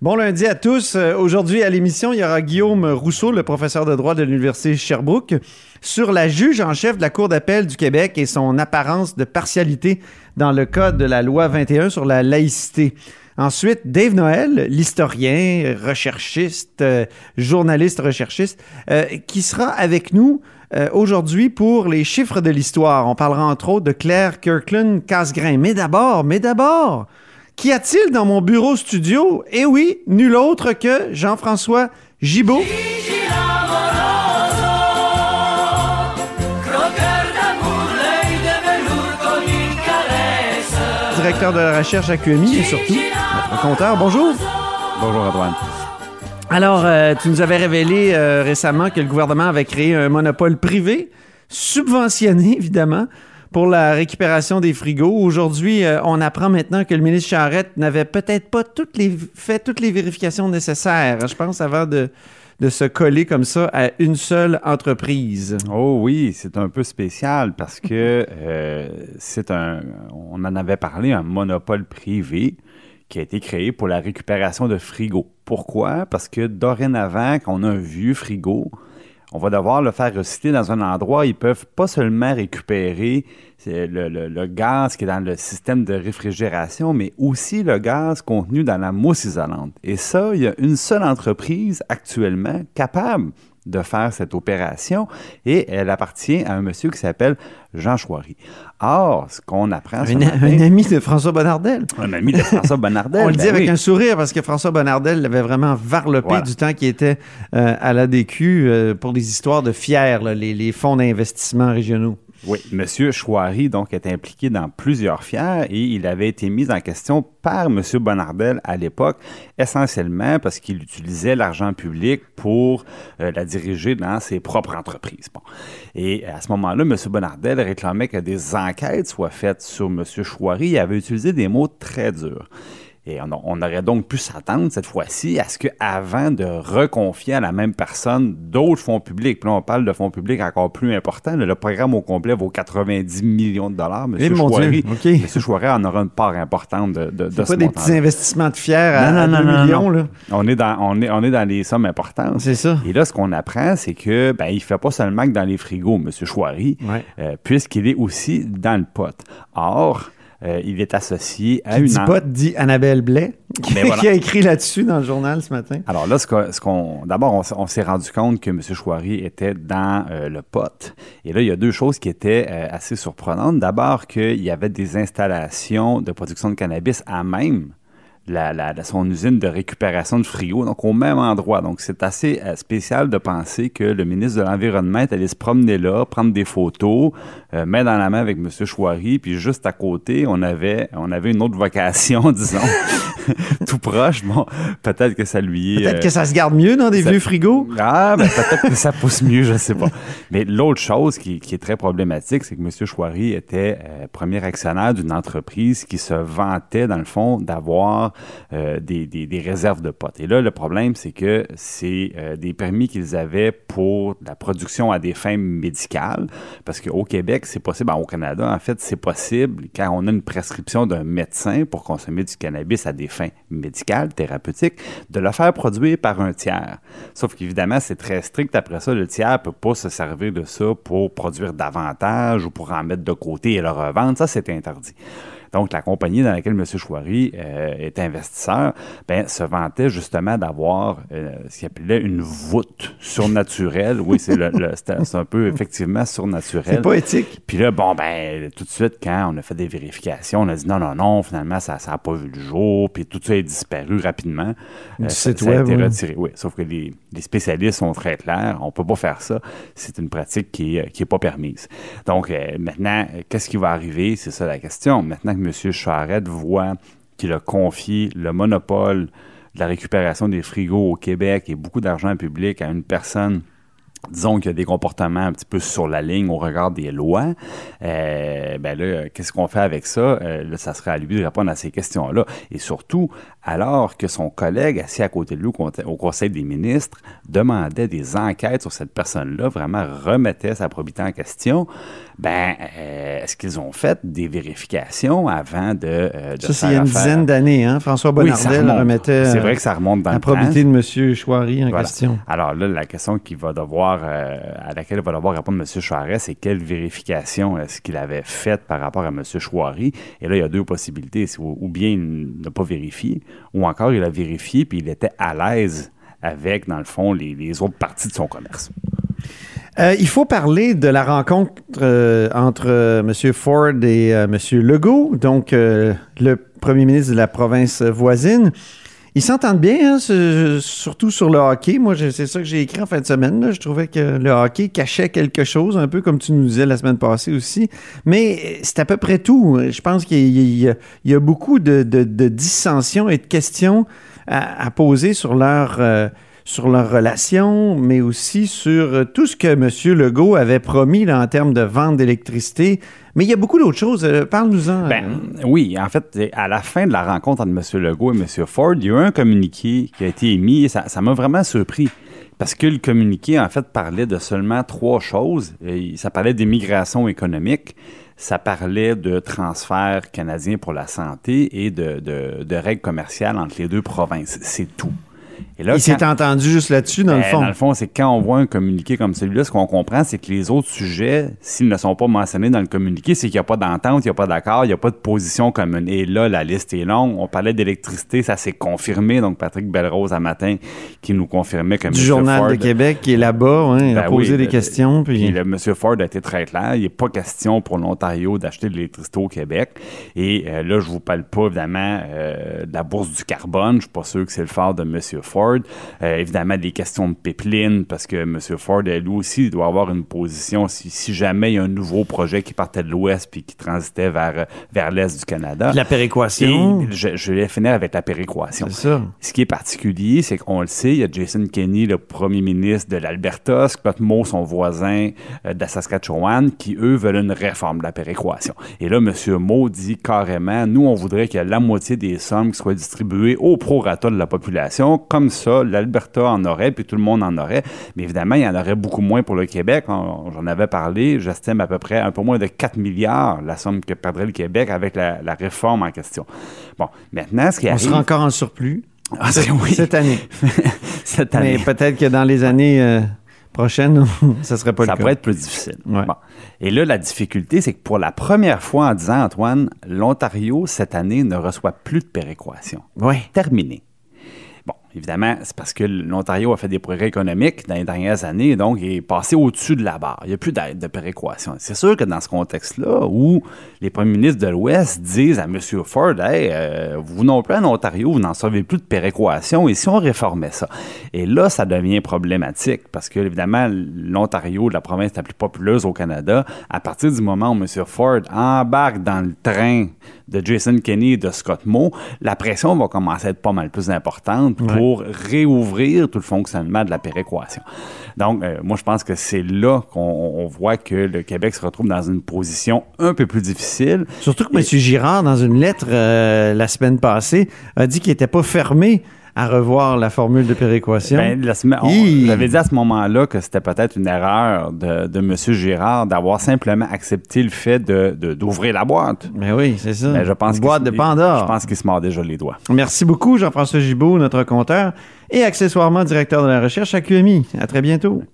Bon lundi à tous. Euh, Aujourd'hui à l'émission, il y aura Guillaume Rousseau, le professeur de droit de l'Université Sherbrooke, sur la juge en chef de la Cour d'appel du Québec et son apparence de partialité dans le cadre de la loi 21 sur la laïcité. Ensuite, Dave Noël, l'historien, recherchiste, euh, journaliste recherchiste, euh, qui sera avec nous aujourd'hui pour les chiffres de l'histoire. On parlera entre autres de Claire Kirkland Casgrain. Mais d'abord, mais d'abord, Qu'y a-t-il dans mon bureau studio? Eh oui, nul autre que Jean-François Gibault. Directeur de la recherche à QMI et surtout notre compteur. Bonjour. Bonjour Antoine. Alors, euh, tu nous avais révélé euh, récemment que le gouvernement avait créé un monopole privé, subventionné évidemment, pour la récupération des frigos. Aujourd'hui, euh, on apprend maintenant que le ministre Charette n'avait peut-être pas toutes les, fait toutes les vérifications nécessaires, je pense, avant de, de se coller comme ça à une seule entreprise. Oh oui, c'est un peu spécial parce que euh, c'est un, on en avait parlé, un monopole privé qui a été créé pour la récupération de frigos. Pourquoi? Parce que dorénavant, quand on a un vieux frigo, on va devoir le faire recycler dans un endroit où ils peuvent pas seulement récupérer le, le, le, gaz qui est dans le système de réfrigération, mais aussi le gaz contenu dans la mousse isolante. Et ça, il y a une seule entreprise actuellement capable de faire cette opération et elle appartient à un monsieur qui s'appelle Jean Chouary. Or, ce qu'on apprend... Un, matin, un, ami de François Bonnardel. Un ami de François Bonnardel. On le ben dit avec un sourire parce que François Bonnardel l'avait vraiment varlopé Voilà. du temps qu'il était euh, à l'ADQ euh, pour les histoires de FIER, là, les, les fonds d'investissement régionaux. Oui, M. Chouari, donc, est impliqué dans plusieurs fiers et il avait été mis en question par M. Bonnardel à l'époque, essentiellement parce qu'il utilisait l'argent public pour euh, la diriger dans ses propres entreprises. Bon. Et à ce moment-là, M. Bonnardel réclamait que des enquêtes soient faites sur M. Chouari. Il avait utilisé des mots très durs. Et on, on, aurait donc pu s'attendre cette fois-ci à ce qu'avant de reconfier à la même personne d'autres fonds publics, puis là on parle de fonds publics encore plus importants, le, programme au complet vaut 90 millions de dollars. Eh, M. mon Chouari, Dieu, OK. M. Chouari en aura une part importante de, de, de ce pas des petits investissements de fiers à, Non, non, à non, 2 non, millions. Là. On est dans, on est, on est dans les sommes importantes. C'est ça. Et là, ce qu'on apprend, c'est que ben, il fait pas seulement que dans les frigos, M. Chouari, Ouais. euh, puisqu'il est aussi dans le pot. Or, euh, il est associé à Qui une dit pas dit Annabelle Blais, qui, Ben voilà. qui a écrit là-dessus dans le journal ce matin. Alors là, ce qu'on, d'abord, on, on s'est rendu compte que M. Chouari était dans euh, le pot. Et là, il y a deux choses qui étaient euh, assez surprenantes. D'abord, qu'il y avait des installations de production de cannabis à même la, la- la- son usine de récupération de frigo, donc au même endroit. Donc, c'est assez euh, spécial de penser que le ministre de l'Environnement est allé se promener là, prendre des photos, euh, main dans la main avec M. Chouari, puis juste à côté, on avait, on avait une autre vocation, disons, tout proche. Bon, peut-être que ça lui est... Peut-être euh, que ça se garde mieux dans des ça- vieux frigos. ah, ben peut-être que ça pousse mieux, je sais pas. Mais l'autre chose qui, qui est très problématique, c'est que M. Chouari était euh, premier actionnaire d'une entreprise qui se vantait, dans le fond, d'avoir euh, des, réserves de potes. Et là, le problème, c'est que c'est euh, des permis qu'ils avaient pour la production à des fins médicales, parce qu'au Québec, c'est possible, au Canada, en fait, c'est possible quand on a une prescription d'un médecin pour consommer du cannabis à des fins médicales, thérapeutiques, de le faire produire par un tiers. Sauf qu'évidemment, c'est très strict. Après ça, le tiers ne peut pas se servir de ça pour produire davantage ou pour en mettre de côté et le revendre. Ça, c'est interdit. Donc, la compagnie dans laquelle M. Chouari euh, est investisseur ben, se vantait justement d'avoir euh, ce qu'il appelait une voûte surnaturelle. Oui, c'est le, le- c'était- c'est un peu effectivement surnaturel. C'est pas éthique. Puis là, bon, ben, tout de suite, quand on a fait des vérifications, on a dit non, non, non, finalement, ça n'a pas vu le jour, puis tout ça est disparu rapidement. Du Euh, ça, site ça a web, été retiré. Oui, sauf que les, les spécialistes sont très clairs. On peut pas faire ça. C'est une pratique qui est, qui est pas permise. Donc, euh, maintenant, qu'est-ce qui va arriver? C'est ça la question. Maintenant M. Charette voit qu'il a confié le monopole de la récupération des frigos au Québec et beaucoup d'argent public à une personne disons qu'il a des comportements un petit peu sur la ligne au regard des lois, euh, ben là, qu'est-ce qu'on fait avec ça? Euh, là, ça serait à lui de répondre à ces questions-là. Et surtout, alors que son collègue assis à côté de lui au, Conseil des ministres demandait des enquêtes sur cette personne-là, vraiment remettait sa probité en question, ben, euh, est-ce qu'ils ont fait des vérifications avant de, euh, de Ça, c'est il y a une dizaine d'années, hein? François Bonnardel remettait c'est vrai que ça remonte dans la probité de M. Chouari en question. Alors là, la question qu'il va devoir, euh, à laquelle va devoir répondre M. Chouaret, c'est quelle vérification est-ce qu'il avait faite par rapport à M. Chouari? Et là, il y a deux possibilités. Ou bien il n'a pas vérifié, ou encore il a vérifié puis il était à l'aise avec, dans le fond, les, autres parties de son commerce. Euh, il faut parler de la rencontre euh, entre euh, M. Ford et M. Legault, donc le premier ministre de la province voisine. Ils s'entendent bien, hein, surtout sur le hockey. Moi, c'est ça que j'ai écrit en fin de semaine. Je trouvais que le hockey cachait quelque chose, un peu comme tu nous disais la semaine passée aussi. Mais c'est à peu près tout. Je pense qu'il y, a beaucoup de, dissensions et de questions à, poser sur leur sur leur relation, mais aussi sur euh, tout ce que M. Legault avait promis en termes de vente d'électricité. Mais il y a beaucoup d'autres choses. Euh, parle-nous-en. Ben, oui, en fait, à la fin de la rencontre entre M. Legault et M. Ford, il y a eu un communiqué qui a été émis et ça m'a vraiment surpris. Parce que le communiqué, en fait, parlait de seulement trois choses. Ça parlait d'immigration économique, ça parlait de transferts canadiens pour la santé et de règles commerciales entre les deux provinces. C'est tout. Il s'est entendu juste là-dessus, dans le ben, fond. Dans le fond, c'est quand on voit un communiqué comme celui-là, ce qu'on comprend, c'est que les autres sujets, s'ils ne sont pas mentionnés dans le communiqué, c'est qu'il n'y a pas d'entente, il n'y a pas d'accord, il n'y a pas de position commune. Et là, la liste est longue. On parlait d'électricité, ça s'est confirmé. Donc, Patrick Belrose, à matin, qui nous confirmait que Du Journal de Québec, qui est là-bas, hein, il a ben posé des questions. Puis... le, M. Ford a été très clair. Il n'est pas question pour l'Ontario d'acheter de l'électricité au Québec. Et euh, là, je vous parle pas, évidemment, euh, de la bourse du carbone. Je suis pas sûr que c'est le phare de M. Ford. Euh, évidemment, des questions de pipeline, parce que M. Ford, lui aussi, doit avoir une position si, jamais il y a un nouveau projet qui partait de l'Ouest puis qui transitait vers, vers l'Est du Canada. La péréquation. je, je, vais finir avec la péréquation. C'est ça. Ce qui est particulier, c'est qu'on le sait, il y a Jason Kenney, le premier ministre de l'Alberta, Scott Moe, son voisin euh, de la Saskatchewan, qui, eux, veulent une réforme de la péréquation. Et là, M. Moe dit carrément, nous, on voudrait ait la moitié des sommes qui soient distribuées au prorata de la population. Comme ça, l'Alberta en aurait, puis tout le monde en aurait. Mais évidemment, il y en aurait beaucoup moins pour le Québec. J'en avais parlé. J'estime à peu près un peu moins de 4 milliards la somme que perdrait le Québec avec la, réforme en question. Bon, maintenant, ce qui arrive... On sera encore en surplus. Ah, oui. Cette année. Cette année. Mais peut-être que dans les années... Euh, prochaines, ça serait pas ça le cas. pourrait être plus difficile. Et là, la difficulté, c'est que pour la première fois en disant, Antoine, l'Ontario, cette année, ne reçoit plus de péréquation. Oui. Terminé. Évidemment, c'est parce que l'Ontario a fait des progrès économiques dans les dernières années, donc il est passé au-dessus de la barre. Il n'y a plus d'aide de péréquation. C'est sûr que dans ce contexte-là, où les premiers ministres de l'Ouest disent à M. Ford, hey, euh, vous non plus en Ontario, vous n'en savez plus de péréquation, et si on réformait ça? Et là, ça devient problématique, parce que, évidemment, l'Ontario, la province la plus populeuse au Canada, à partir du moment où M. Ford embarque dans le train de Jason Kenney et de Scott Moe, la pression va commencer à être pas mal plus importante pour réouvrir tout le fonctionnement de la péréquation. Donc, euh, moi, je pense que c'est là qu'on voit que le Québec se retrouve dans une position un peu plus difficile. Surtout que M. Girard, dans une lettre euh, la semaine passée, a dit qu'il n'était pas fermé à revoir la formule de péréquation. Ben, on avait dit à ce moment-là que c'était peut-être une erreur de, de M. Girard d'avoir simplement accepté le fait d'ouvrir de, la boîte. Mais ben oui, c'est ça. Ben, je pense boîte de Pandore. Je pense qu'il se mord déjà les doigts. Merci beaucoup, Jean-François Gibault, notre compteur et accessoirement directeur de la recherche à QMI. À très bientôt.